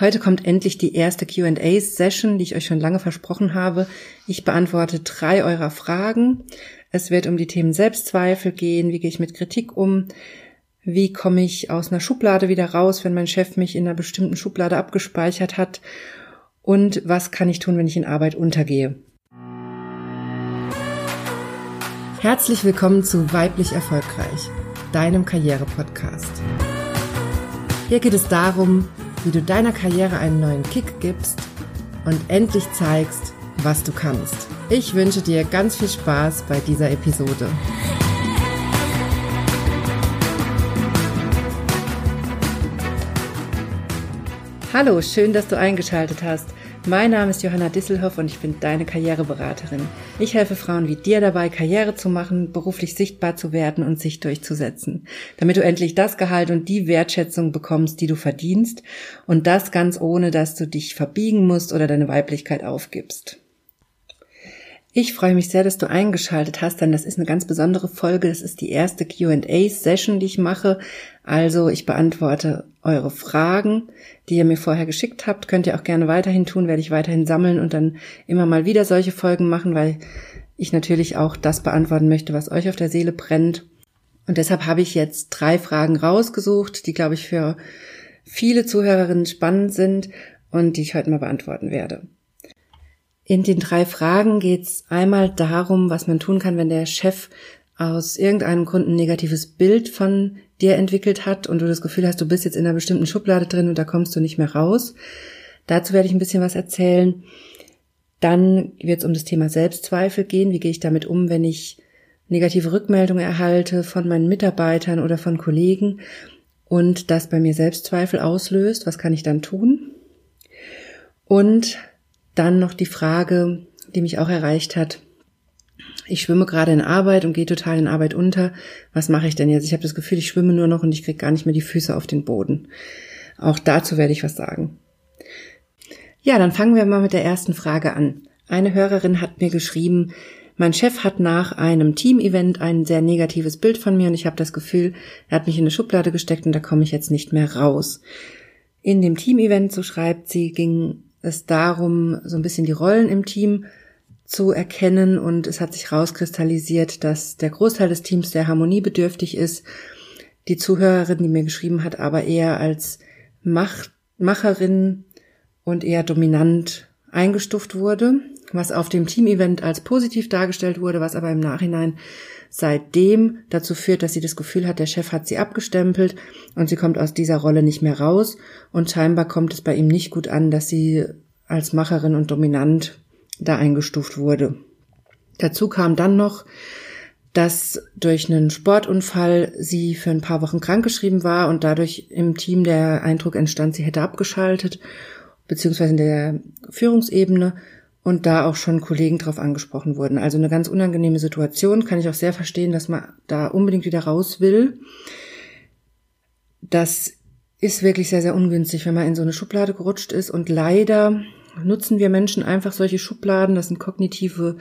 Heute kommt endlich die erste QA-Session, die ich euch schon lange versprochen habe. Ich beantworte drei eurer Fragen. Es wird um die Themen Selbstzweifel gehen, wie gehe ich mit Kritik um, wie komme ich aus einer Schublade wieder raus, wenn mein Chef mich in einer bestimmten Schublade abgespeichert hat und was kann ich tun, wenn ich in Arbeit untergehe. Herzlich willkommen zu Weiblich Erfolgreich, deinem Karriere-Podcast. Hier geht es darum, wie du deiner Karriere einen neuen Kick gibst und endlich zeigst, was du kannst. Ich wünsche dir ganz viel Spaß bei dieser Episode. Hallo, schön, dass du eingeschaltet hast. Mein Name ist Johanna Disselhoff und ich bin deine Karriereberaterin. Ich helfe Frauen wie dir dabei, Karriere zu machen, beruflich sichtbar zu werden und sich durchzusetzen, damit du endlich das Gehalt und die Wertschätzung bekommst, die du verdienst und das ganz ohne, dass du dich verbiegen musst oder deine Weiblichkeit aufgibst. Ich freue mich sehr, dass du eingeschaltet hast, denn das ist eine ganz besondere Folge. Das ist die erste QA-Session, die ich mache. Also ich beantworte eure Fragen, die ihr mir vorher geschickt habt. Könnt ihr auch gerne weiterhin tun, werde ich weiterhin sammeln und dann immer mal wieder solche Folgen machen, weil ich natürlich auch das beantworten möchte, was euch auf der Seele brennt. Und deshalb habe ich jetzt drei Fragen rausgesucht, die, glaube ich, für viele Zuhörerinnen spannend sind und die ich heute mal beantworten werde. In den drei Fragen geht es einmal darum, was man tun kann, wenn der Chef aus irgendeinem Grund ein negatives Bild von dir entwickelt hat und du das Gefühl hast, du bist jetzt in einer bestimmten Schublade drin und da kommst du nicht mehr raus. Dazu werde ich ein bisschen was erzählen. Dann wird es um das Thema Selbstzweifel gehen. Wie gehe ich damit um, wenn ich negative Rückmeldungen erhalte von meinen Mitarbeitern oder von Kollegen und das bei mir Selbstzweifel auslöst? Was kann ich dann tun? Und dann noch die Frage, die mich auch erreicht hat. Ich schwimme gerade in Arbeit und gehe total in Arbeit unter. Was mache ich denn jetzt? Ich habe das Gefühl, ich schwimme nur noch und ich kriege gar nicht mehr die Füße auf den Boden. Auch dazu werde ich was sagen. Ja, dann fangen wir mal mit der ersten Frage an. Eine Hörerin hat mir geschrieben, mein Chef hat nach einem Team-Event ein sehr negatives Bild von mir und ich habe das Gefühl, er hat mich in eine Schublade gesteckt und da komme ich jetzt nicht mehr raus. In dem Team-Event, so schreibt sie, ging es darum, so ein bisschen die Rollen im Team zu erkennen und es hat sich rauskristallisiert, dass der Großteil des Teams sehr harmoniebedürftig ist. Die Zuhörerin, die mir geschrieben hat, aber eher als Mach Macherin und eher dominant eingestuft wurde, was auf dem Team-Event als positiv dargestellt wurde, was aber im Nachhinein seitdem dazu führt, dass sie das Gefühl hat, der Chef hat sie abgestempelt und sie kommt aus dieser Rolle nicht mehr raus und scheinbar kommt es bei ihm nicht gut an, dass sie als Macherin und dominant da eingestuft wurde. Dazu kam dann noch, dass durch einen Sportunfall sie für ein paar Wochen krankgeschrieben war und dadurch im Team der Eindruck entstand, sie hätte abgeschaltet, beziehungsweise in der Führungsebene und da auch schon Kollegen drauf angesprochen wurden. Also eine ganz unangenehme Situation, kann ich auch sehr verstehen, dass man da unbedingt wieder raus will. Das ist wirklich sehr, sehr ungünstig, wenn man in so eine Schublade gerutscht ist und leider nutzen wir Menschen einfach solche Schubladen, das sind kognitive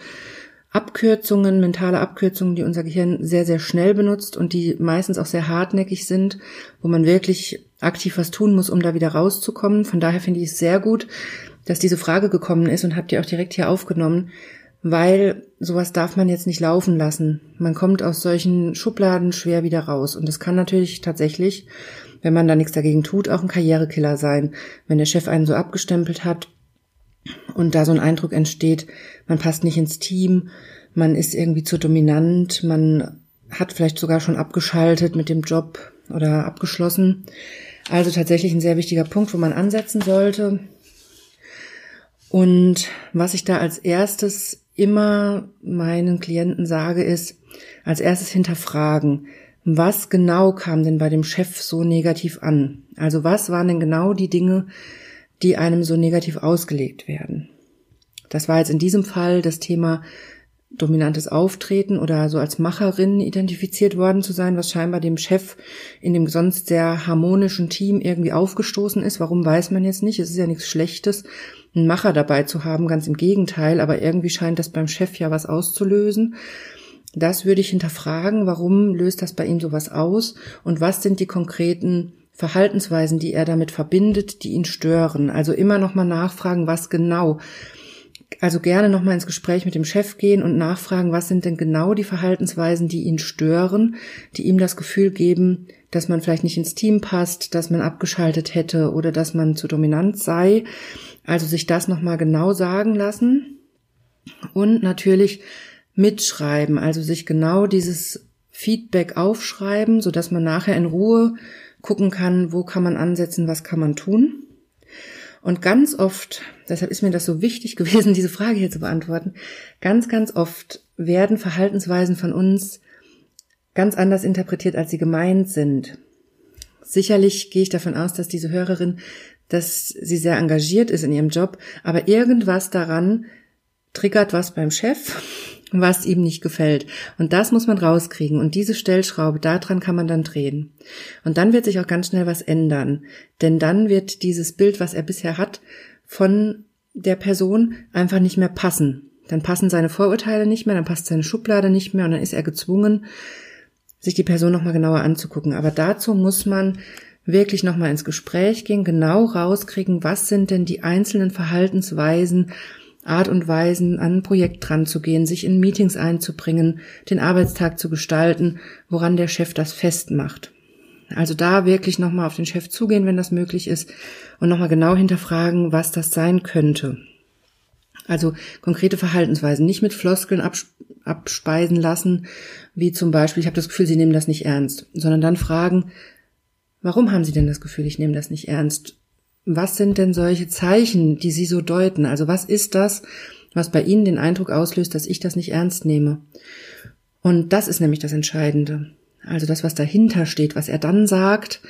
Abkürzungen, mentale Abkürzungen, die unser Gehirn sehr, sehr schnell benutzt und die meistens auch sehr hartnäckig sind, wo man wirklich aktiv was tun muss, um da wieder rauszukommen. Von daher finde ich es sehr gut, dass diese Frage gekommen ist und habt ihr auch direkt hier aufgenommen, weil sowas darf man jetzt nicht laufen lassen. Man kommt aus solchen Schubladen schwer wieder raus. Und es kann natürlich tatsächlich, wenn man da nichts dagegen tut, auch ein Karrierekiller sein. Wenn der Chef einen so abgestempelt hat und da so ein Eindruck entsteht, man passt nicht ins Team, man ist irgendwie zu dominant, man hat vielleicht sogar schon abgeschaltet mit dem Job oder abgeschlossen. Also tatsächlich ein sehr wichtiger Punkt, wo man ansetzen sollte. Und was ich da als erstes immer meinen Klienten sage, ist, als erstes hinterfragen, was genau kam denn bei dem Chef so negativ an? Also was waren denn genau die Dinge, die einem so negativ ausgelegt werden? Das war jetzt in diesem Fall das Thema dominantes Auftreten oder so als Macherin identifiziert worden zu sein, was scheinbar dem Chef in dem sonst sehr harmonischen Team irgendwie aufgestoßen ist. Warum weiß man jetzt nicht? Es ist ja nichts Schlechtes, einen Macher dabei zu haben, ganz im Gegenteil, aber irgendwie scheint das beim Chef ja was auszulösen. Das würde ich hinterfragen, warum löst das bei ihm sowas aus und was sind die konkreten Verhaltensweisen, die er damit verbindet, die ihn stören. Also immer nochmal nachfragen, was genau. Also gerne nochmal ins Gespräch mit dem Chef gehen und nachfragen, was sind denn genau die Verhaltensweisen, die ihn stören, die ihm das Gefühl geben, dass man vielleicht nicht ins Team passt, dass man abgeschaltet hätte oder dass man zu dominant sei. Also sich das nochmal genau sagen lassen und natürlich mitschreiben, also sich genau dieses Feedback aufschreiben, so dass man nachher in Ruhe gucken kann, wo kann man ansetzen, was kann man tun. Und ganz oft, deshalb ist mir das so wichtig gewesen, diese Frage hier zu beantworten, ganz, ganz oft werden Verhaltensweisen von uns ganz anders interpretiert, als sie gemeint sind. Sicherlich gehe ich davon aus, dass diese Hörerin, dass sie sehr engagiert ist in ihrem Job, aber irgendwas daran triggert was beim Chef was ihm nicht gefällt. Und das muss man rauskriegen. Und diese Stellschraube, daran kann man dann drehen. Und dann wird sich auch ganz schnell was ändern. Denn dann wird dieses Bild, was er bisher hat, von der Person einfach nicht mehr passen. Dann passen seine Vorurteile nicht mehr, dann passt seine Schublade nicht mehr und dann ist er gezwungen, sich die Person nochmal genauer anzugucken. Aber dazu muss man wirklich nochmal ins Gespräch gehen, genau rauskriegen, was sind denn die einzelnen Verhaltensweisen, Art und Weisen, an ein Projekt dran zu gehen, sich in Meetings einzubringen, den Arbeitstag zu gestalten, woran der Chef das festmacht. Also da wirklich nochmal auf den Chef zugehen, wenn das möglich ist, und nochmal genau hinterfragen, was das sein könnte. Also konkrete Verhaltensweisen, nicht mit Floskeln abspeisen lassen, wie zum Beispiel, ich habe das Gefühl, Sie nehmen das nicht ernst, sondern dann fragen, warum haben Sie denn das Gefühl, ich nehme das nicht ernst? Was sind denn solche Zeichen, die Sie so deuten? Also was ist das, was bei Ihnen den Eindruck auslöst, dass ich das nicht ernst nehme? Und das ist nämlich das Entscheidende. Also das, was dahinter steht, was er dann sagt,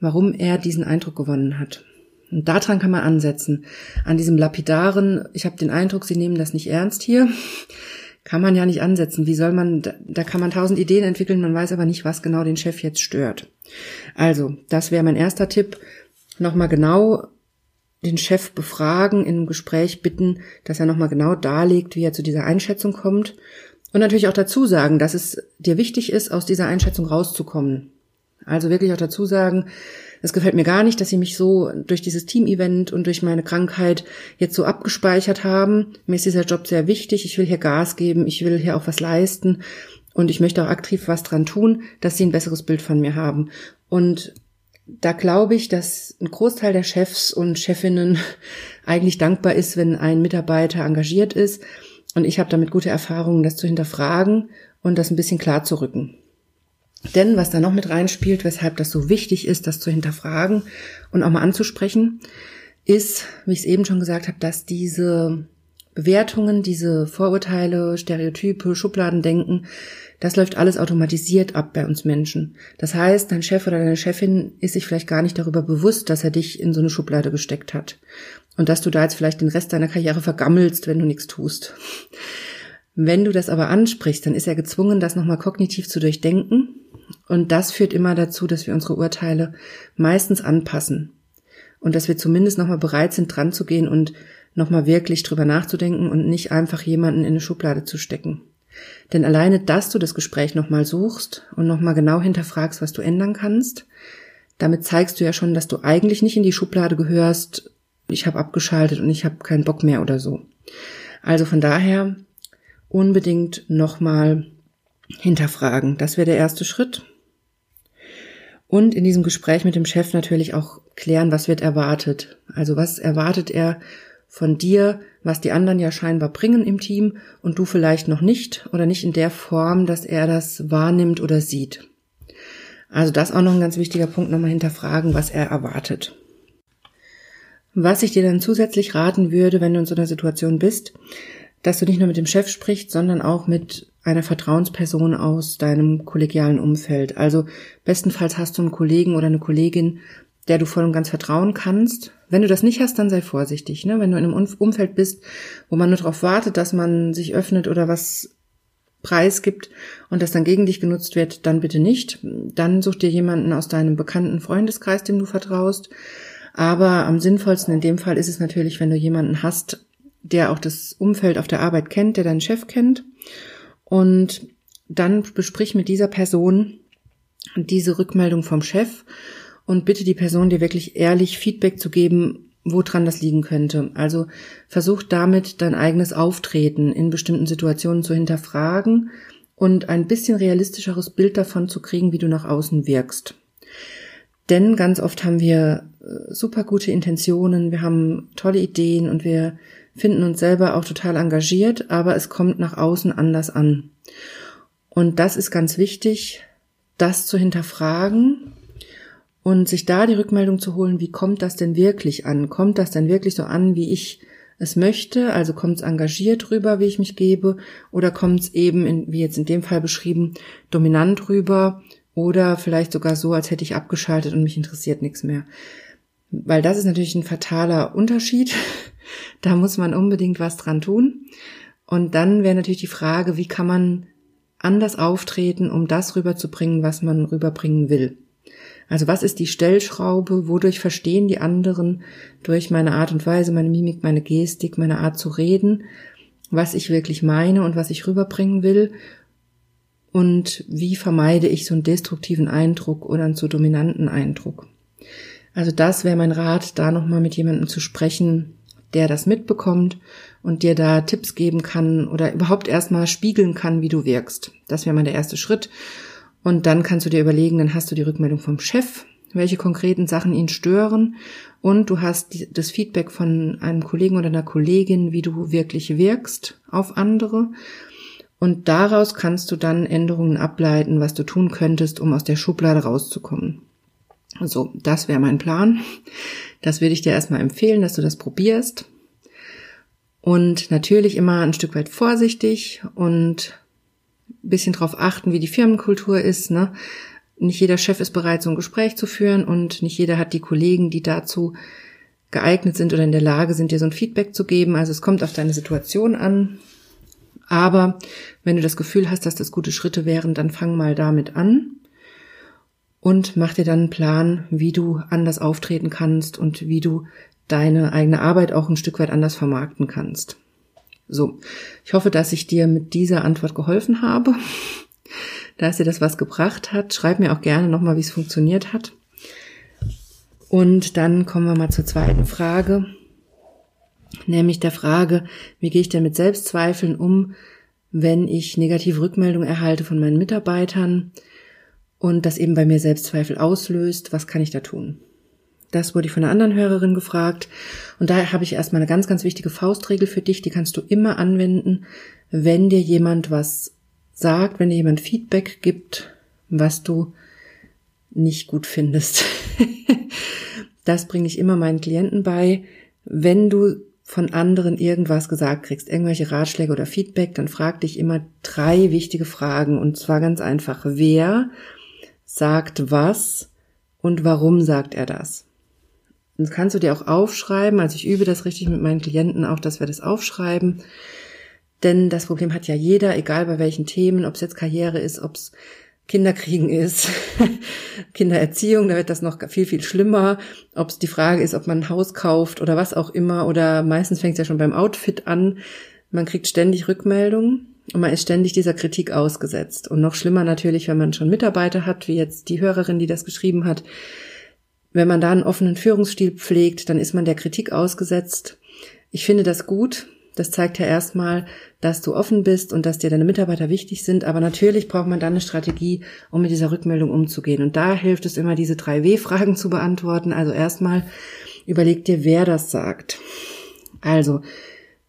warum er diesen Eindruck gewonnen hat. Und daran kann man ansetzen. An diesem lapidaren, ich habe den Eindruck, Sie nehmen das nicht ernst hier, kann man ja nicht ansetzen. Wie soll man, da kann man tausend Ideen entwickeln, man weiß aber nicht, was genau den Chef jetzt stört. Also, das wäre mein erster Tipp nochmal genau den Chef befragen, in einem Gespräch bitten, dass er nochmal genau darlegt, wie er zu dieser Einschätzung kommt. Und natürlich auch dazu sagen, dass es dir wichtig ist, aus dieser Einschätzung rauszukommen. Also wirklich auch dazu sagen, es gefällt mir gar nicht, dass sie mich so durch dieses Team-Event und durch meine Krankheit jetzt so abgespeichert haben. Mir ist dieser Job sehr wichtig. Ich will hier Gas geben. Ich will hier auch was leisten. Und ich möchte auch aktiv was dran tun, dass sie ein besseres Bild von mir haben. Und da glaube ich, dass ein Großteil der Chefs und Chefinnen eigentlich dankbar ist, wenn ein Mitarbeiter engagiert ist. Und ich habe damit gute Erfahrungen, das zu hinterfragen und das ein bisschen klar zu rücken. Denn was da noch mit reinspielt, weshalb das so wichtig ist, das zu hinterfragen und auch mal anzusprechen, ist, wie ich es eben schon gesagt habe, dass diese Bewertungen, diese Vorurteile, Stereotype, Schubladendenken, das läuft alles automatisiert ab bei uns Menschen. Das heißt, dein Chef oder deine Chefin ist sich vielleicht gar nicht darüber bewusst, dass er dich in so eine Schublade gesteckt hat. Und dass du da jetzt vielleicht den Rest deiner Karriere vergammelst, wenn du nichts tust. Wenn du das aber ansprichst, dann ist er gezwungen, das nochmal kognitiv zu durchdenken. Und das führt immer dazu, dass wir unsere Urteile meistens anpassen. Und dass wir zumindest nochmal bereit sind, dran zu gehen und nochmal wirklich drüber nachzudenken und nicht einfach jemanden in eine Schublade zu stecken. Denn alleine, dass du das Gespräch nochmal suchst und nochmal genau hinterfragst, was du ändern kannst, damit zeigst du ja schon, dass du eigentlich nicht in die Schublade gehörst, ich habe abgeschaltet und ich habe keinen Bock mehr oder so. Also von daher unbedingt nochmal hinterfragen. Das wäre der erste Schritt. Und in diesem Gespräch mit dem Chef natürlich auch klären, was wird erwartet. Also was erwartet er von dir, was die anderen ja scheinbar bringen im Team und du vielleicht noch nicht oder nicht in der Form, dass er das wahrnimmt oder sieht. Also das auch noch ein ganz wichtiger Punkt, nochmal hinterfragen, was er erwartet. Was ich dir dann zusätzlich raten würde, wenn du in so einer Situation bist, dass du nicht nur mit dem Chef sprichst, sondern auch mit einer Vertrauensperson aus deinem kollegialen Umfeld. Also bestenfalls hast du einen Kollegen oder eine Kollegin, der du voll und ganz vertrauen kannst. Wenn du das nicht hast, dann sei vorsichtig. Ne? Wenn du in einem Umfeld bist, wo man nur darauf wartet, dass man sich öffnet oder was preisgibt und das dann gegen dich genutzt wird, dann bitte nicht. Dann such dir jemanden aus deinem bekannten Freundeskreis, dem du vertraust. Aber am sinnvollsten in dem Fall ist es natürlich, wenn du jemanden hast, der auch das Umfeld auf der Arbeit kennt, der deinen Chef kennt. Und dann besprich mit dieser Person diese Rückmeldung vom Chef und bitte die Person dir wirklich ehrlich Feedback zu geben, woran das liegen könnte. Also versuch damit dein eigenes Auftreten in bestimmten Situationen zu hinterfragen und ein bisschen realistischeres Bild davon zu kriegen, wie du nach außen wirkst. Denn ganz oft haben wir äh, super gute Intentionen, wir haben tolle Ideen und wir finden uns selber auch total engagiert, aber es kommt nach außen anders an. Und das ist ganz wichtig, das zu hinterfragen und sich da die Rückmeldung zu holen, wie kommt das denn wirklich an? Kommt das denn wirklich so an, wie ich es möchte? Also kommt es engagiert rüber, wie ich mich gebe? Oder kommt es eben, in, wie jetzt in dem Fall beschrieben, dominant rüber? Oder vielleicht sogar so, als hätte ich abgeschaltet und mich interessiert nichts mehr. Weil das ist natürlich ein fataler Unterschied. da muss man unbedingt was dran tun. Und dann wäre natürlich die Frage, wie kann man anders auftreten, um das rüberzubringen, was man rüberbringen will. Also was ist die Stellschraube? Wodurch verstehen die anderen durch meine Art und Weise, meine Mimik, meine Gestik, meine Art zu reden, was ich wirklich meine und was ich rüberbringen will? Und wie vermeide ich so einen destruktiven Eindruck oder einen zu dominanten Eindruck? Also das wäre mein Rat, da nochmal mit jemandem zu sprechen, der das mitbekommt und dir da Tipps geben kann oder überhaupt erstmal spiegeln kann, wie du wirkst. Das wäre mal der erste Schritt. Und dann kannst du dir überlegen, dann hast du die Rückmeldung vom Chef, welche konkreten Sachen ihn stören und du hast das Feedback von einem Kollegen oder einer Kollegin, wie du wirklich wirkst auf andere. Und daraus kannst du dann Änderungen ableiten, was du tun könntest, um aus der Schublade rauszukommen. So, das wäre mein Plan. Das würde ich dir erstmal empfehlen, dass du das probierst. Und natürlich immer ein Stück weit vorsichtig und ein bisschen drauf achten, wie die Firmenkultur ist. Ne? Nicht jeder Chef ist bereit, so ein Gespräch zu führen und nicht jeder hat die Kollegen, die dazu geeignet sind oder in der Lage sind, dir so ein Feedback zu geben. Also es kommt auf deine Situation an. Aber wenn du das Gefühl hast, dass das gute Schritte wären, dann fang mal damit an und mach dir dann einen Plan, wie du anders auftreten kannst und wie du deine eigene Arbeit auch ein Stück weit anders vermarkten kannst. So, ich hoffe, dass ich dir mit dieser Antwort geholfen habe, dass dir das was gebracht hat. Schreib mir auch gerne nochmal, wie es funktioniert hat. Und dann kommen wir mal zur zweiten Frage, nämlich der Frage, wie gehe ich denn mit Selbstzweifeln um, wenn ich negative Rückmeldungen erhalte von meinen Mitarbeitern? und das eben bei mir Selbstzweifel auslöst, was kann ich da tun? Das wurde ich von einer anderen Hörerin gefragt. Und daher habe ich erstmal eine ganz, ganz wichtige Faustregel für dich, die kannst du immer anwenden, wenn dir jemand was sagt, wenn dir jemand Feedback gibt, was du nicht gut findest. das bringe ich immer meinen Klienten bei. Wenn du von anderen irgendwas gesagt kriegst, irgendwelche Ratschläge oder Feedback, dann frag dich immer drei wichtige Fragen. Und zwar ganz einfach, wer sagt was und warum sagt er das. Das kannst du dir auch aufschreiben. Also ich übe das richtig mit meinen Klienten auch, dass wir das aufschreiben. Denn das Problem hat ja jeder, egal bei welchen Themen, ob es jetzt Karriere ist, ob es Kinderkriegen ist, Kindererziehung, da wird das noch viel, viel schlimmer. Ob es die Frage ist, ob man ein Haus kauft oder was auch immer, oder meistens fängt es ja schon beim Outfit an. Man kriegt ständig Rückmeldungen. Und man ist ständig dieser Kritik ausgesetzt. Und noch schlimmer natürlich, wenn man schon Mitarbeiter hat, wie jetzt die Hörerin, die das geschrieben hat. Wenn man da einen offenen Führungsstil pflegt, dann ist man der Kritik ausgesetzt. Ich finde das gut. Das zeigt ja erstmal, dass du offen bist und dass dir deine Mitarbeiter wichtig sind. Aber natürlich braucht man dann eine Strategie, um mit dieser Rückmeldung umzugehen. Und da hilft es immer, diese drei W-Fragen zu beantworten. Also erstmal überleg dir, wer das sagt. Also,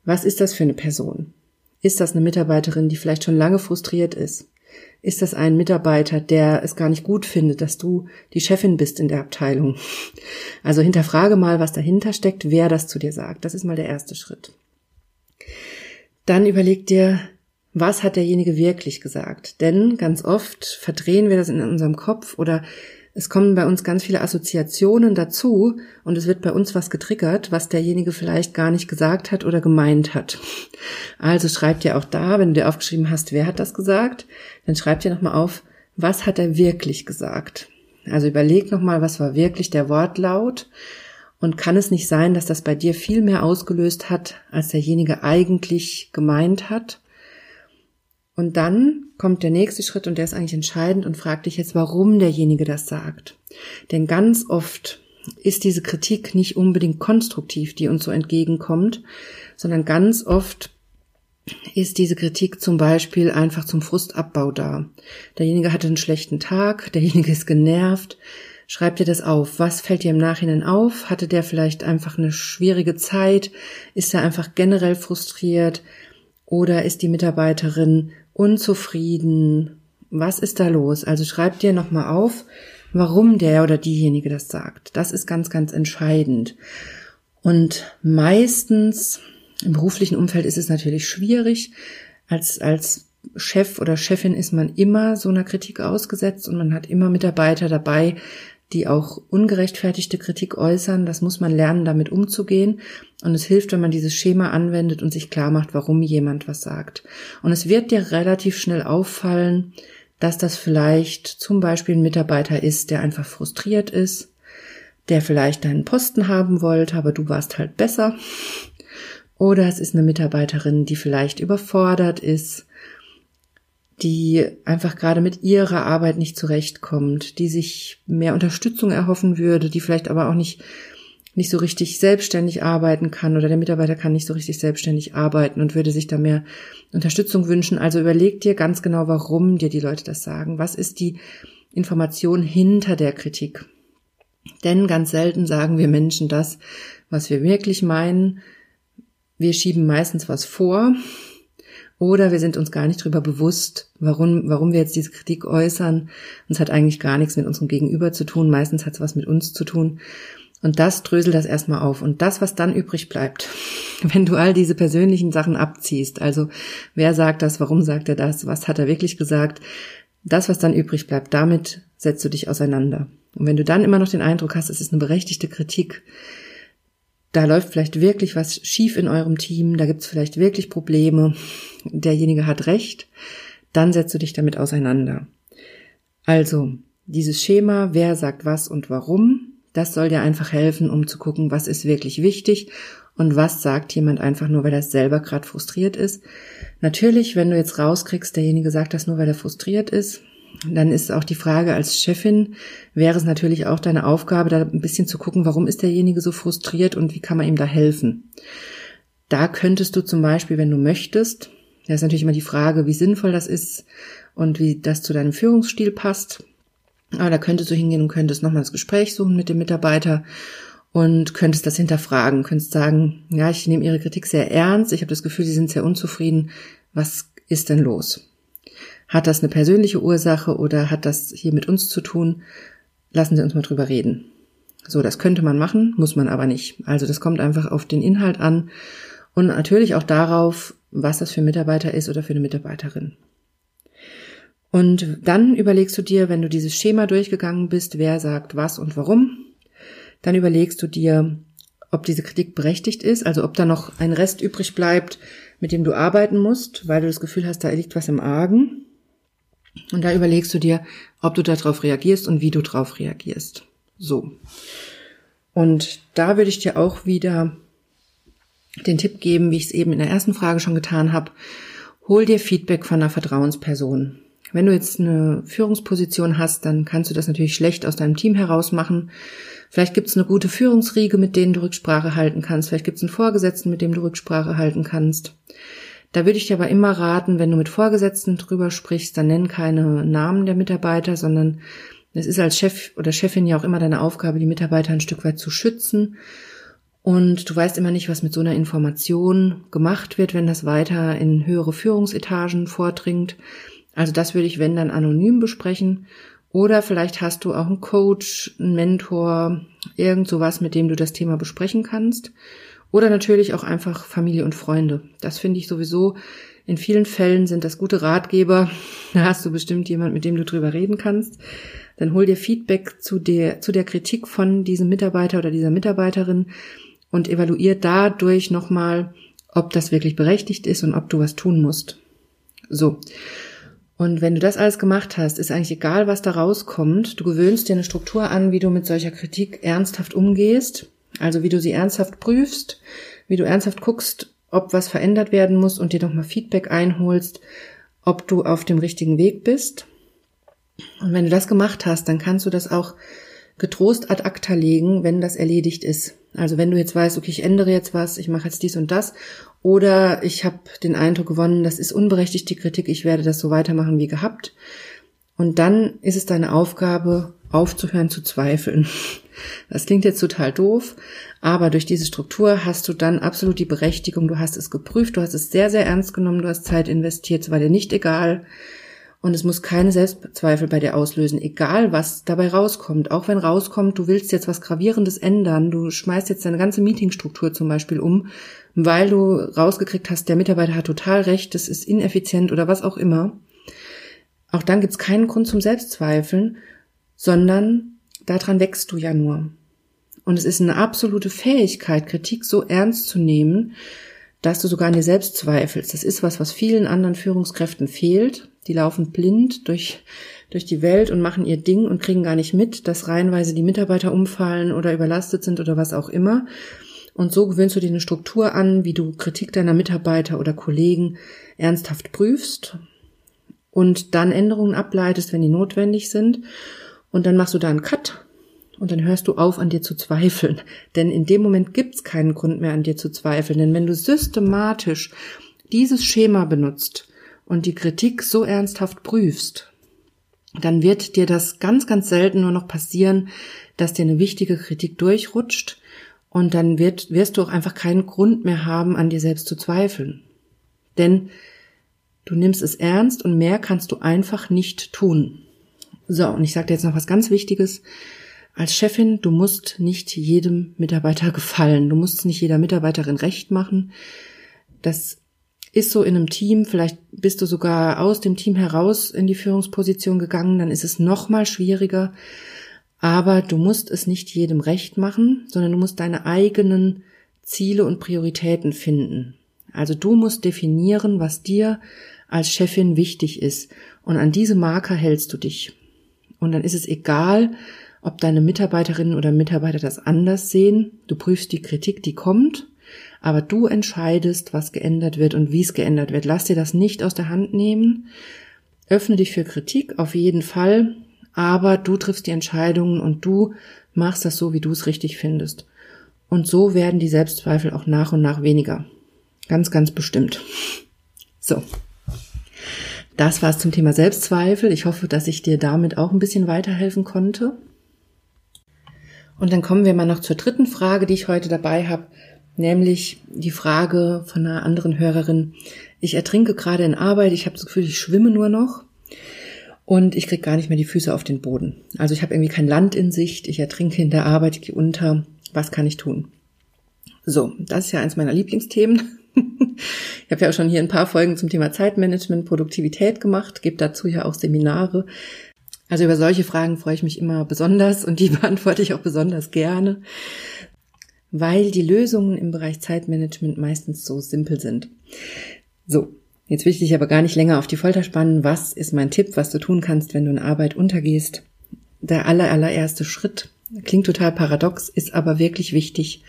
was ist das für eine Person? Ist das eine Mitarbeiterin, die vielleicht schon lange frustriert ist? Ist das ein Mitarbeiter, der es gar nicht gut findet, dass du die Chefin bist in der Abteilung? Also hinterfrage mal, was dahinter steckt, wer das zu dir sagt. Das ist mal der erste Schritt. Dann überleg dir, was hat derjenige wirklich gesagt? Denn ganz oft verdrehen wir das in unserem Kopf oder es kommen bei uns ganz viele Assoziationen dazu und es wird bei uns was getriggert, was derjenige vielleicht gar nicht gesagt hat oder gemeint hat. Also schreib dir auch da, wenn du dir aufgeschrieben hast, wer hat das gesagt, dann schreib dir nochmal auf, was hat er wirklich gesagt. Also überleg nochmal, was war wirklich der Wortlaut und kann es nicht sein, dass das bei dir viel mehr ausgelöst hat, als derjenige eigentlich gemeint hat? Und dann kommt der nächste Schritt und der ist eigentlich entscheidend und fragt dich jetzt, warum derjenige das sagt. Denn ganz oft ist diese Kritik nicht unbedingt konstruktiv, die uns so entgegenkommt, sondern ganz oft ist diese Kritik zum Beispiel einfach zum Frustabbau da. Derjenige hatte einen schlechten Tag, derjenige ist genervt. Schreib dir das auf. Was fällt dir im Nachhinein auf? Hatte der vielleicht einfach eine schwierige Zeit? Ist er einfach generell frustriert? Oder ist die Mitarbeiterin unzufrieden? Was ist da los? Also schreib dir nochmal auf, warum der oder diejenige das sagt. Das ist ganz, ganz entscheidend. Und meistens im beruflichen Umfeld ist es natürlich schwierig. Als, als Chef oder Chefin ist man immer so einer Kritik ausgesetzt und man hat immer Mitarbeiter dabei, die auch ungerechtfertigte Kritik äußern. Das muss man lernen, damit umzugehen. Und es hilft, wenn man dieses Schema anwendet und sich klar macht, warum jemand was sagt. Und es wird dir relativ schnell auffallen, dass das vielleicht zum Beispiel ein Mitarbeiter ist, der einfach frustriert ist, der vielleicht deinen Posten haben wollte, aber du warst halt besser. Oder es ist eine Mitarbeiterin, die vielleicht überfordert ist, die einfach gerade mit ihrer Arbeit nicht zurechtkommt, die sich mehr Unterstützung erhoffen würde, die vielleicht aber auch nicht nicht so richtig selbstständig arbeiten kann oder der Mitarbeiter kann nicht so richtig selbstständig arbeiten und würde sich da mehr Unterstützung wünschen. Also überleg dir ganz genau, warum dir die Leute das sagen. Was ist die Information hinter der Kritik? Denn ganz selten sagen wir Menschen das, was wir wirklich meinen. Wir schieben meistens was vor oder wir sind uns gar nicht darüber bewusst, warum, warum wir jetzt diese Kritik äußern. Und es hat eigentlich gar nichts mit unserem Gegenüber zu tun. Meistens hat es was mit uns zu tun. Und das dröselt das erstmal auf. Und das, was dann übrig bleibt, wenn du all diese persönlichen Sachen abziehst, also wer sagt das, warum sagt er das, was hat er wirklich gesagt, das, was dann übrig bleibt, damit setzt du dich auseinander. Und wenn du dann immer noch den Eindruck hast, es ist eine berechtigte Kritik, da läuft vielleicht wirklich was schief in eurem Team, da gibt's vielleicht wirklich Probleme, derjenige hat recht, dann setzt du dich damit auseinander. Also, dieses Schema, wer sagt was und warum, das soll dir einfach helfen, um zu gucken, was ist wirklich wichtig und was sagt jemand einfach nur, weil er selber gerade frustriert ist. Natürlich, wenn du jetzt rauskriegst, derjenige sagt das nur, weil er frustriert ist, dann ist auch die Frage als Chefin, wäre es natürlich auch deine Aufgabe, da ein bisschen zu gucken, warum ist derjenige so frustriert und wie kann man ihm da helfen. Da könntest du zum Beispiel, wenn du möchtest, da ist natürlich immer die Frage, wie sinnvoll das ist und wie das zu deinem Führungsstil passt. Aber da könntest du hingehen und könntest nochmal das Gespräch suchen mit dem Mitarbeiter und könntest das hinterfragen, könntest sagen, ja, ich nehme Ihre Kritik sehr ernst, ich habe das Gefühl, Sie sind sehr unzufrieden, was ist denn los? Hat das eine persönliche Ursache oder hat das hier mit uns zu tun? Lassen Sie uns mal drüber reden. So, das könnte man machen, muss man aber nicht. Also das kommt einfach auf den Inhalt an und natürlich auch darauf, was das für ein Mitarbeiter ist oder für eine Mitarbeiterin. Und dann überlegst du dir, wenn du dieses Schema durchgegangen bist, wer sagt was und warum, dann überlegst du dir, ob diese Kritik berechtigt ist, also ob da noch ein Rest übrig bleibt, mit dem du arbeiten musst, weil du das Gefühl hast, da liegt was im Argen. Und da überlegst du dir, ob du darauf reagierst und wie du darauf reagierst. So. Und da würde ich dir auch wieder den Tipp geben, wie ich es eben in der ersten Frage schon getan habe. Hol dir Feedback von einer Vertrauensperson. Wenn du jetzt eine Führungsposition hast, dann kannst du das natürlich schlecht aus deinem Team heraus machen. Vielleicht gibt es eine gute Führungsriege, mit denen du Rücksprache halten kannst. Vielleicht gibt es einen Vorgesetzten, mit dem du Rücksprache halten kannst. Da würde ich dir aber immer raten, wenn du mit Vorgesetzten drüber sprichst, dann nenn keine Namen der Mitarbeiter, sondern es ist als Chef oder Chefin ja auch immer deine Aufgabe, die Mitarbeiter ein Stück weit zu schützen. Und du weißt immer nicht, was mit so einer Information gemacht wird, wenn das weiter in höhere Führungsetagen vordringt. Also das würde ich, wenn dann anonym besprechen. Oder vielleicht hast du auch einen Coach, einen Mentor, irgend sowas, mit dem du das Thema besprechen kannst. Oder natürlich auch einfach Familie und Freunde. Das finde ich sowieso. In vielen Fällen sind das gute Ratgeber. Da hast du bestimmt jemand, mit dem du drüber reden kannst. Dann hol dir Feedback zu der, zu der Kritik von diesem Mitarbeiter oder dieser Mitarbeiterin und evaluier dadurch nochmal, ob das wirklich berechtigt ist und ob du was tun musst. So. Und wenn du das alles gemacht hast, ist eigentlich egal, was da rauskommt. Du gewöhnst dir eine Struktur an, wie du mit solcher Kritik ernsthaft umgehst. Also wie du sie ernsthaft prüfst, wie du ernsthaft guckst, ob was verändert werden muss und dir nochmal Feedback einholst ob du auf dem richtigen Weg bist. Und wenn du das gemacht hast, dann kannst du das auch getrost ad acta legen, wenn das erledigt ist. Also wenn du jetzt weißt, okay, ich ändere jetzt was, ich mache jetzt dies und das, oder ich habe den Eindruck gewonnen, das ist unberechtigte Kritik, ich werde das so weitermachen wie gehabt. Und dann ist es deine Aufgabe, aufzuhören zu zweifeln. Das klingt jetzt total doof, aber durch diese Struktur hast du dann absolut die Berechtigung, du hast es geprüft, du hast es sehr, sehr ernst genommen, du hast Zeit investiert, es war dir nicht egal, und es muss keine Selbstzweifel bei dir auslösen, egal was dabei rauskommt. Auch wenn rauskommt, du willst jetzt was Gravierendes ändern, du schmeißt jetzt deine ganze Meetingstruktur zum Beispiel um, weil du rausgekriegt hast, der Mitarbeiter hat total recht, das ist ineffizient oder was auch immer. Auch dann gibt's keinen Grund zum Selbstzweifeln, sondern daran wächst du ja nur. Und es ist eine absolute Fähigkeit, Kritik so ernst zu nehmen, dass du sogar an dir selbst zweifelst. Das ist was, was vielen anderen Führungskräften fehlt. Die laufen blind durch, durch die Welt und machen ihr Ding und kriegen gar nicht mit, dass reihenweise die Mitarbeiter umfallen oder überlastet sind oder was auch immer. Und so gewöhnst du dir eine Struktur an, wie du Kritik deiner Mitarbeiter oder Kollegen ernsthaft prüfst und dann Änderungen ableitest, wenn die notwendig sind. Und dann machst du da einen Cut und dann hörst du auf, an dir zu zweifeln. Denn in dem Moment gibt's keinen Grund mehr, an dir zu zweifeln. Denn wenn du systematisch dieses Schema benutzt und die Kritik so ernsthaft prüfst, dann wird dir das ganz, ganz selten nur noch passieren, dass dir eine wichtige Kritik durchrutscht und dann wird, wirst du auch einfach keinen Grund mehr haben, an dir selbst zu zweifeln. Denn du nimmst es ernst und mehr kannst du einfach nicht tun. So, und ich sage dir jetzt noch was ganz Wichtiges als Chefin, du musst nicht jedem Mitarbeiter gefallen. Du musst nicht jeder Mitarbeiterin recht machen. Das ist so in einem Team, vielleicht bist du sogar aus dem Team heraus in die Führungsposition gegangen, dann ist es noch mal schwieriger. Aber du musst es nicht jedem recht machen, sondern du musst deine eigenen Ziele und Prioritäten finden. Also du musst definieren, was dir als Chefin wichtig ist. Und an diese Marker hältst du dich. Und dann ist es egal, ob deine Mitarbeiterinnen oder Mitarbeiter das anders sehen. Du prüfst die Kritik, die kommt, aber du entscheidest, was geändert wird und wie es geändert wird. Lass dir das nicht aus der Hand nehmen. Öffne dich für Kritik auf jeden Fall, aber du triffst die Entscheidungen und du machst das so, wie du es richtig findest. Und so werden die Selbstzweifel auch nach und nach weniger. Ganz, ganz bestimmt. So. Das war's zum Thema Selbstzweifel. Ich hoffe, dass ich dir damit auch ein bisschen weiterhelfen konnte. Und dann kommen wir mal noch zur dritten Frage, die ich heute dabei habe, nämlich die Frage von einer anderen Hörerin. Ich ertrinke gerade in Arbeit, ich habe das Gefühl, ich schwimme nur noch und ich kriege gar nicht mehr die Füße auf den Boden. Also ich habe irgendwie kein Land in Sicht, ich ertrinke in der Arbeit, ich gehe unter. Was kann ich tun? So, das ist ja eins meiner Lieblingsthemen. Ich habe ja auch schon hier ein paar Folgen zum Thema Zeitmanagement, Produktivität gemacht, gebe dazu ja auch Seminare. Also über solche Fragen freue ich mich immer besonders und die beantworte ich auch besonders gerne, weil die Lösungen im Bereich Zeitmanagement meistens so simpel sind. So, jetzt will ich dich aber gar nicht länger auf die Folter spannen. Was ist mein Tipp, was du tun kannst, wenn du in Arbeit untergehst? Der aller, allererste Schritt klingt total paradox, ist aber wirklich wichtig.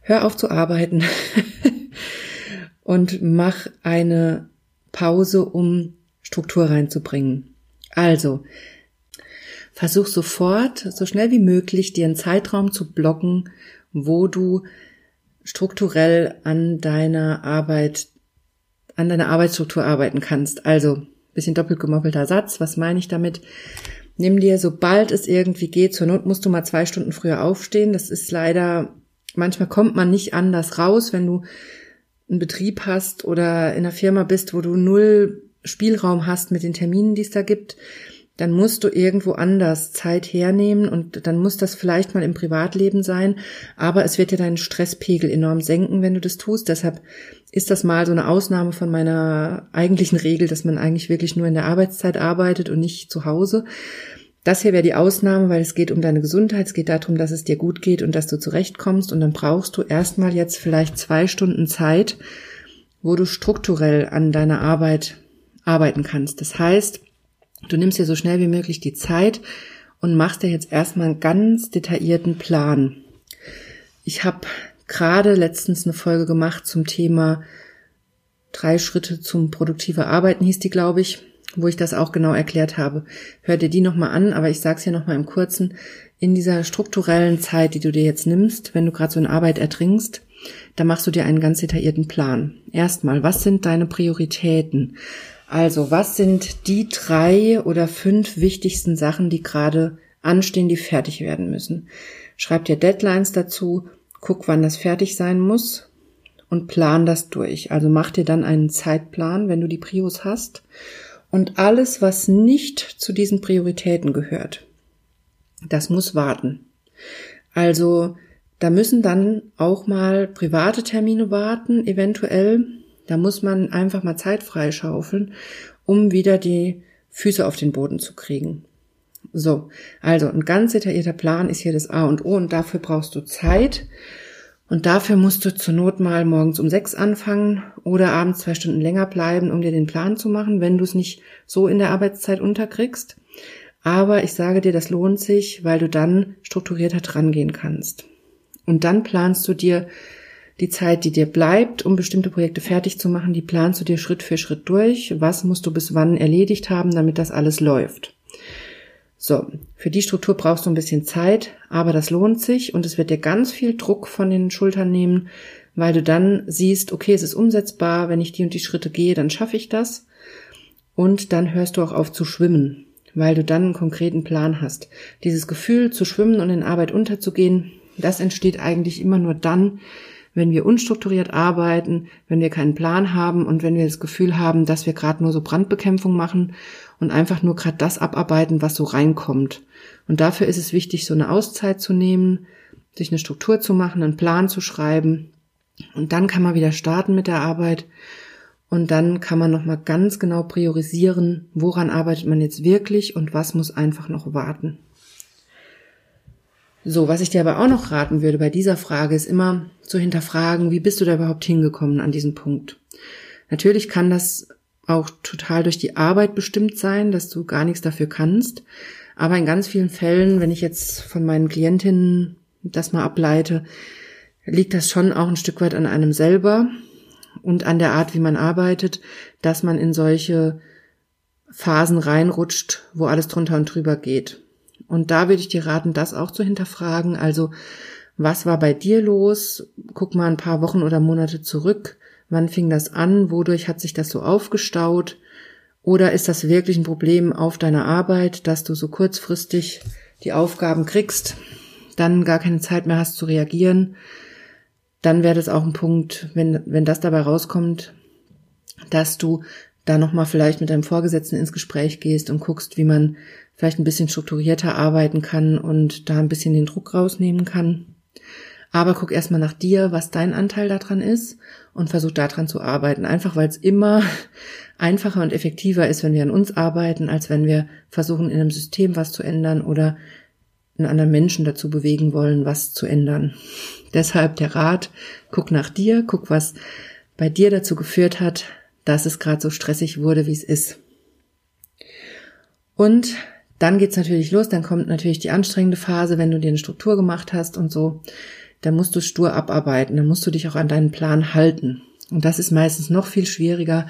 Hör auf zu arbeiten und mach eine Pause, um Struktur reinzubringen. Also, versuch sofort, so schnell wie möglich, dir einen Zeitraum zu blocken, wo du strukturell an deiner Arbeit, an deiner Arbeitsstruktur arbeiten kannst. Also, bisschen doppelt gemoppelter Satz. Was meine ich damit? Nimm dir, sobald es irgendwie geht, zur Not musst du mal zwei Stunden früher aufstehen. Das ist leider, manchmal kommt man nicht anders raus, wenn du einen Betrieb hast oder in einer Firma bist, wo du null Spielraum hast mit den Terminen, die es da gibt, dann musst du irgendwo anders Zeit hernehmen und dann muss das vielleicht mal im Privatleben sein, aber es wird dir deinen Stresspegel enorm senken, wenn du das tust. Deshalb ist das mal so eine Ausnahme von meiner eigentlichen Regel, dass man eigentlich wirklich nur in der Arbeitszeit arbeitet und nicht zu Hause. Das hier wäre die Ausnahme, weil es geht um deine Gesundheit, es geht darum, dass es dir gut geht und dass du zurechtkommst und dann brauchst du erstmal jetzt vielleicht zwei Stunden Zeit, wo du strukturell an deiner Arbeit arbeiten kannst. Das heißt, du nimmst dir so schnell wie möglich die Zeit und machst dir jetzt erstmal einen ganz detaillierten Plan. Ich habe gerade letztens eine Folge gemacht zum Thema drei Schritte zum produktive Arbeiten hieß die, glaube ich, wo ich das auch genau erklärt habe. Hör dir die nochmal an, aber ich sage es hier nochmal im Kurzen. In dieser strukturellen Zeit, die du dir jetzt nimmst, wenn du gerade so in Arbeit ertrinkst, da machst du dir einen ganz detaillierten Plan. Erstmal, was sind deine Prioritäten? Also, was sind die drei oder fünf wichtigsten Sachen, die gerade anstehen, die fertig werden müssen? Schreib dir Deadlines dazu, guck, wann das fertig sein muss und plan das durch. Also mach dir dann einen Zeitplan, wenn du die Prios hast. Und alles, was nicht zu diesen Prioritäten gehört, das muss warten. Also da müssen dann auch mal private Termine warten, eventuell. Da muss man einfach mal Zeit freischaufeln, um wieder die Füße auf den Boden zu kriegen. So, also ein ganz detaillierter Plan ist hier das A und O und dafür brauchst du Zeit. Und dafür musst du zur Not mal morgens um sechs anfangen oder abends zwei Stunden länger bleiben, um dir den Plan zu machen, wenn du es nicht so in der Arbeitszeit unterkriegst. Aber ich sage dir, das lohnt sich, weil du dann strukturierter dran gehen kannst. Und dann planst du dir die Zeit, die dir bleibt, um bestimmte Projekte fertig zu machen, die planst du dir Schritt für Schritt durch. Was musst du bis wann erledigt haben, damit das alles läuft? So, für die Struktur brauchst du ein bisschen Zeit, aber das lohnt sich und es wird dir ganz viel Druck von den Schultern nehmen, weil du dann siehst, okay, es ist umsetzbar, wenn ich die und die Schritte gehe, dann schaffe ich das. Und dann hörst du auch auf zu schwimmen, weil du dann einen konkreten Plan hast. Dieses Gefühl zu schwimmen und in Arbeit unterzugehen, das entsteht eigentlich immer nur dann, wenn wir unstrukturiert arbeiten, wenn wir keinen Plan haben und wenn wir das Gefühl haben, dass wir gerade nur so Brandbekämpfung machen und einfach nur gerade das abarbeiten, was so reinkommt. Und dafür ist es wichtig, so eine Auszeit zu nehmen, sich eine Struktur zu machen, einen Plan zu schreiben. Und dann kann man wieder starten mit der Arbeit. Und dann kann man nochmal ganz genau priorisieren, woran arbeitet man jetzt wirklich und was muss einfach noch warten. So, was ich dir aber auch noch raten würde bei dieser Frage ist immer zu hinterfragen, wie bist du da überhaupt hingekommen an diesem Punkt? Natürlich kann das auch total durch die Arbeit bestimmt sein, dass du gar nichts dafür kannst. Aber in ganz vielen Fällen, wenn ich jetzt von meinen Klientinnen das mal ableite, liegt das schon auch ein Stück weit an einem selber und an der Art, wie man arbeitet, dass man in solche Phasen reinrutscht, wo alles drunter und drüber geht. Und da würde ich dir raten, das auch zu hinterfragen. Also, was war bei dir los? Guck mal ein paar Wochen oder Monate zurück. Wann fing das an? Wodurch hat sich das so aufgestaut? Oder ist das wirklich ein Problem auf deiner Arbeit, dass du so kurzfristig die Aufgaben kriegst, dann gar keine Zeit mehr hast zu reagieren? Dann wäre das auch ein Punkt, wenn, wenn das dabei rauskommt, dass du da nochmal vielleicht mit deinem Vorgesetzten ins Gespräch gehst und guckst, wie man vielleicht ein bisschen strukturierter arbeiten kann und da ein bisschen den Druck rausnehmen kann. Aber guck erstmal nach dir, was dein Anteil daran ist und versuch daran zu arbeiten. Einfach weil es immer einfacher und effektiver ist, wenn wir an uns arbeiten, als wenn wir versuchen, in einem System was zu ändern oder einen anderen Menschen dazu bewegen wollen, was zu ändern. Deshalb der Rat, guck nach dir, guck, was bei dir dazu geführt hat, dass es gerade so stressig wurde, wie es ist. Und dann geht's natürlich los, dann kommt natürlich die anstrengende Phase, wenn du dir eine Struktur gemacht hast und so. Dann musst du stur abarbeiten, dann musst du dich auch an deinen Plan halten. Und das ist meistens noch viel schwieriger,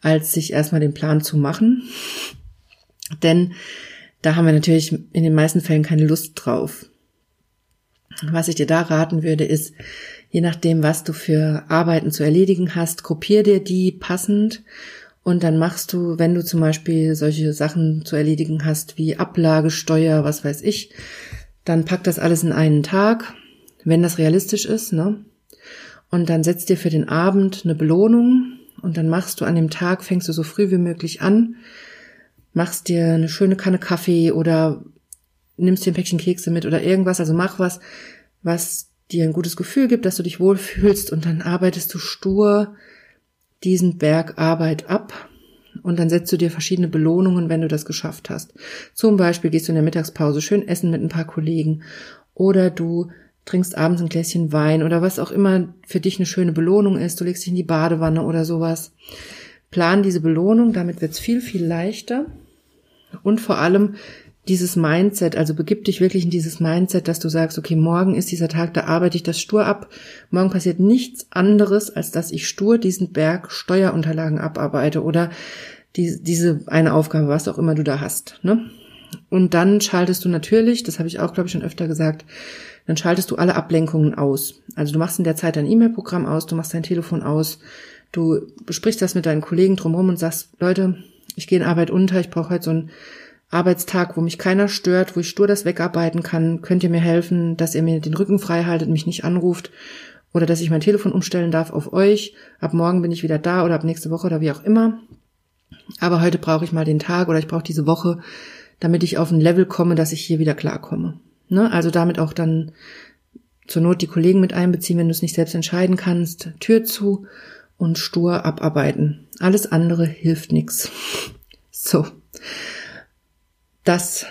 als sich erstmal den Plan zu machen. Denn da haben wir natürlich in den meisten Fällen keine Lust drauf. Was ich dir da raten würde, ist, je nachdem, was du für Arbeiten zu erledigen hast, gruppier dir die passend und dann machst du, wenn du zum Beispiel solche Sachen zu erledigen hast, wie Ablage, Steuer, was weiß ich, dann pack das alles in einen Tag, wenn das realistisch ist, ne? Und dann setzt dir für den Abend eine Belohnung und dann machst du an dem Tag, fängst du so früh wie möglich an, machst dir eine schöne Kanne Kaffee oder nimmst dir ein Päckchen Kekse mit oder irgendwas, also mach was, was dir ein gutes Gefühl gibt, dass du dich wohlfühlst und dann arbeitest du stur diesen Berg Arbeit ab und dann setzt du dir verschiedene Belohnungen, wenn du das geschafft hast. Zum Beispiel gehst du in der Mittagspause schön essen mit ein paar Kollegen oder du trinkst abends ein Gläschen Wein oder was auch immer für dich eine schöne Belohnung ist. Du legst dich in die Badewanne oder sowas. Plan diese Belohnung, damit wird's viel, viel leichter. Und vor allem dieses Mindset, also begib dich wirklich in dieses Mindset, dass du sagst, okay, morgen ist dieser Tag, da arbeite ich das stur ab. Morgen passiert nichts anderes, als dass ich stur diesen Berg Steuerunterlagen abarbeite oder die, diese eine Aufgabe, was auch immer du da hast. Ne? Und dann schaltest du natürlich, das habe ich auch, glaube ich, schon öfter gesagt, dann schaltest du alle Ablenkungen aus. Also du machst in der Zeit dein E-Mail-Programm aus, du machst dein Telefon aus, du besprichst das mit deinen Kollegen drumherum und sagst, Leute, ich gehe in Arbeit unter, ich brauche heute so einen Arbeitstag, wo mich keiner stört, wo ich stur das wegarbeiten kann. Könnt ihr mir helfen, dass ihr mir den Rücken frei haltet, mich nicht anruft oder dass ich mein Telefon umstellen darf auf euch. Ab morgen bin ich wieder da oder ab nächste Woche oder wie auch immer. Aber heute brauche ich mal den Tag oder ich brauche diese Woche, damit ich auf ein Level komme, dass ich hier wieder klarkomme. Ne? Also damit auch dann zur Not die Kollegen mit einbeziehen, wenn du es nicht selbst entscheiden kannst. Tür zu und stur abarbeiten. Alles andere hilft nichts. So. Das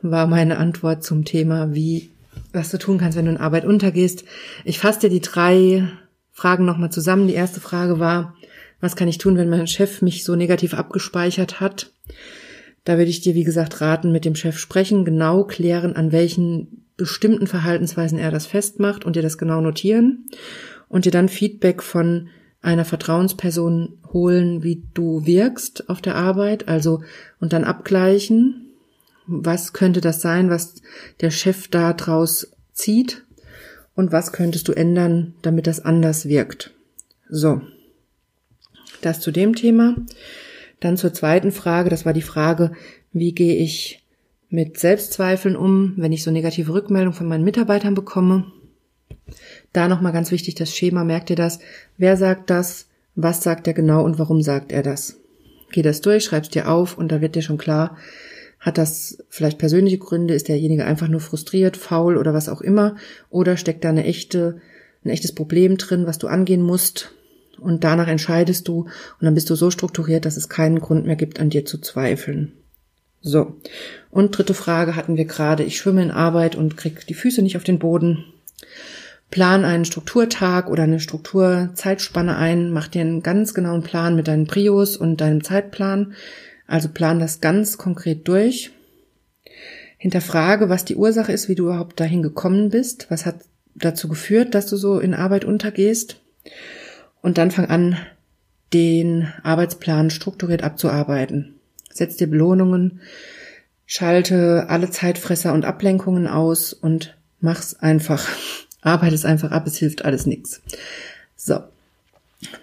war meine Antwort zum Thema, wie, was du tun kannst, wenn du in Arbeit untergehst. Ich fasse dir die drei Fragen nochmal zusammen. Die erste Frage war, was kann ich tun, wenn mein Chef mich so negativ abgespeichert hat? Da würde ich dir, wie gesagt, raten, mit dem Chef sprechen, genau klären, an welchen bestimmten Verhaltensweisen er das festmacht und dir das genau notieren und dir dann Feedback von einer Vertrauensperson holen, wie du wirkst auf der Arbeit, also und dann abgleichen, was könnte das sein, was der Chef da draus zieht und was könntest du ändern, damit das anders wirkt. So, das zu dem Thema. Dann zur zweiten Frage, das war die Frage, wie gehe ich mit Selbstzweifeln um, wenn ich so negative Rückmeldungen von meinen Mitarbeitern bekomme. Da nochmal ganz wichtig das Schema, merkt ihr das? Wer sagt das? Was sagt er genau und warum sagt er das? Geh das durch, schreib's dir auf und da wird dir schon klar, hat das vielleicht persönliche Gründe? Ist derjenige einfach nur frustriert, faul oder was auch immer? Oder steckt da eine echte, ein echtes Problem drin, was du angehen musst? Und danach entscheidest du und dann bist du so strukturiert, dass es keinen Grund mehr gibt, an dir zu zweifeln. So. Und dritte Frage hatten wir gerade. Ich schwimme in Arbeit und krieg die Füße nicht auf den Boden. Plan einen Strukturtag oder eine Strukturzeitspanne ein. Mach dir einen ganz genauen Plan mit deinen Prios und deinem Zeitplan. Also plan das ganz konkret durch. Hinterfrage, was die Ursache ist, wie du überhaupt dahin gekommen bist. Was hat dazu geführt, dass du so in Arbeit untergehst? Und dann fang an, den Arbeitsplan strukturiert abzuarbeiten. Setz dir Belohnungen, schalte alle Zeitfresser und Ablenkungen aus und mach's einfach. Arbeite es einfach ab, es hilft alles nichts. So.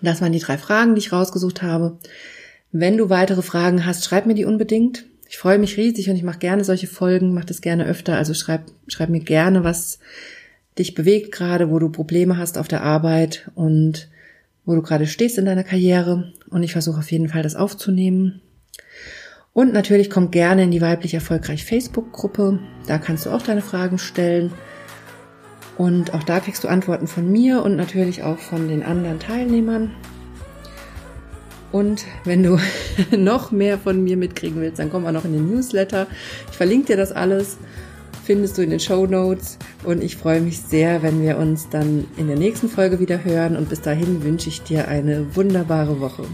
Das waren die drei Fragen, die ich rausgesucht habe. Wenn du weitere Fragen hast, schreib mir die unbedingt. Ich freue mich riesig und ich mache gerne solche Folgen, mache das gerne öfter. Also schreib, schreib mir gerne, was dich bewegt gerade, wo du Probleme hast auf der Arbeit und wo du gerade stehst in deiner Karriere. Und ich versuche auf jeden Fall das aufzunehmen. Und natürlich komm gerne in die weiblich erfolgreich Facebook-Gruppe. Da kannst du auch deine Fragen stellen. Und auch da kriegst du Antworten von mir und natürlich auch von den anderen Teilnehmern. Und wenn du noch mehr von mir mitkriegen willst, dann komm mal noch in den Newsletter. Ich verlinke dir das alles, findest du in den Show Notes. Und ich freue mich sehr, wenn wir uns dann in der nächsten Folge wieder hören. Und bis dahin wünsche ich dir eine wunderbare Woche.